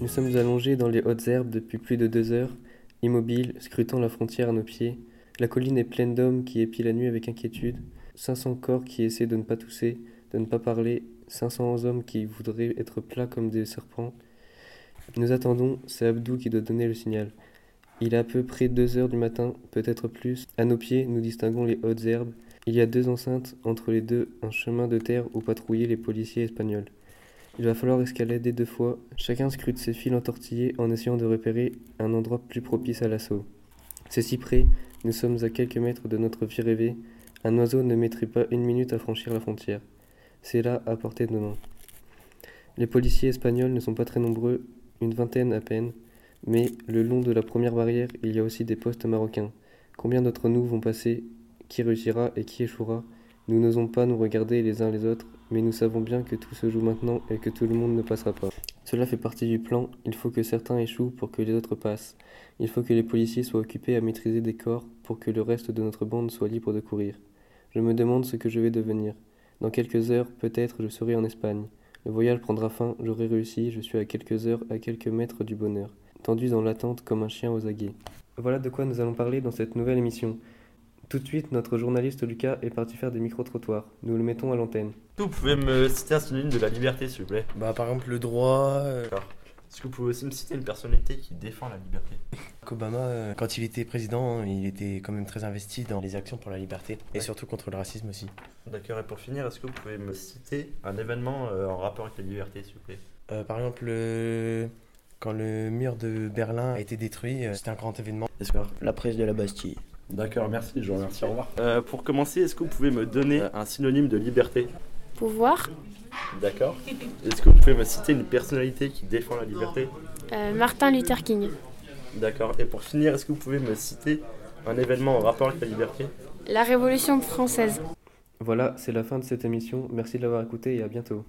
Nous sommes allongés dans les hautes herbes depuis plus de deux heures, immobiles, scrutant la frontière à nos pieds. La colline est pleine d'hommes qui épient la nuit avec inquiétude. 500 corps qui essaient de ne pas tousser, de ne pas parler. 500 hommes qui voudraient être plats comme des serpents. Nous attendons, c'est Abdou qui doit donner le signal. Il est à peu près deux heures du matin, peut-être plus. À nos pieds, nous distinguons les hautes herbes. Il y a deux enceintes, entre les deux, un chemin de terre où patrouillaient les policiers espagnols. Il va falloir escalader deux fois. Chacun scrute ses fils entortillés en essayant de repérer un endroit plus propice à l'assaut. C'est si près, nous sommes à quelques mètres de notre vie rêvée. Un oiseau ne mettrait pas une minute à franchir la frontière. C'est là, à portée de main. Les policiers espagnols ne sont pas très nombreux, une vingtaine à peine, mais le long de la première barrière, il y a aussi des postes marocains. Combien d'entre nous vont passer? Qui réussira et qui échouera? Nous n'osons pas nous regarder les uns les autres, mais nous savons bien que tout se joue maintenant et que tout le monde ne passera pas. Cela fait partie du plan, il faut que certains échouent pour que les autres passent. Il faut que les policiers soient occupés à maîtriser des corps pour que le reste de notre bande soit libre de courir. Je me demande ce que je vais devenir. Dans quelques heures, peut-être, je serai en Espagne. Le voyage prendra fin, j'aurai réussi, je suis à quelques heures, à quelques mètres du bonheur, tendu dans l'attente comme un chien aux aguets. Voilà de quoi nous allons parler dans cette nouvelle émission. Tout de suite, notre journaliste Lucas est parti faire des micro-trottoirs. Nous le mettons à l'antenne. Vous pouvez me citer un synonyme de la liberté, s'il vous plaît? Bah, par exemple, le droit. euh, D'accord. Est-ce que vous pouvez aussi me citer une personnalité qui défend la liberté? Obama, euh, quand il était président, il était quand même très investi dans les actions pour la liberté et Ouais. surtout contre le racisme aussi. D'accord, et pour finir, est-ce que vous pouvez me citer un événement euh, en rapport avec la liberté, s'il vous plaît? Euh, par exemple, euh, quand le mur de Berlin a été détruit, euh, c'était un grand événement. D'accord. La presse de la Bastille. D'accord, merci, je vous remercie, au revoir. Euh, pour commencer, est-ce que vous pouvez me donner un synonyme de liberté? Pouvoir. D'accord. Est-ce que vous pouvez me citer une personnalité qui défend la liberté? Euh, Martin Luther King. D'accord. Et pour finir, est-ce que vous pouvez me citer un événement en rapport avec la liberté? La Révolution française. Voilà, c'est la fin de cette émission. Merci de l'avoir écouté et à bientôt.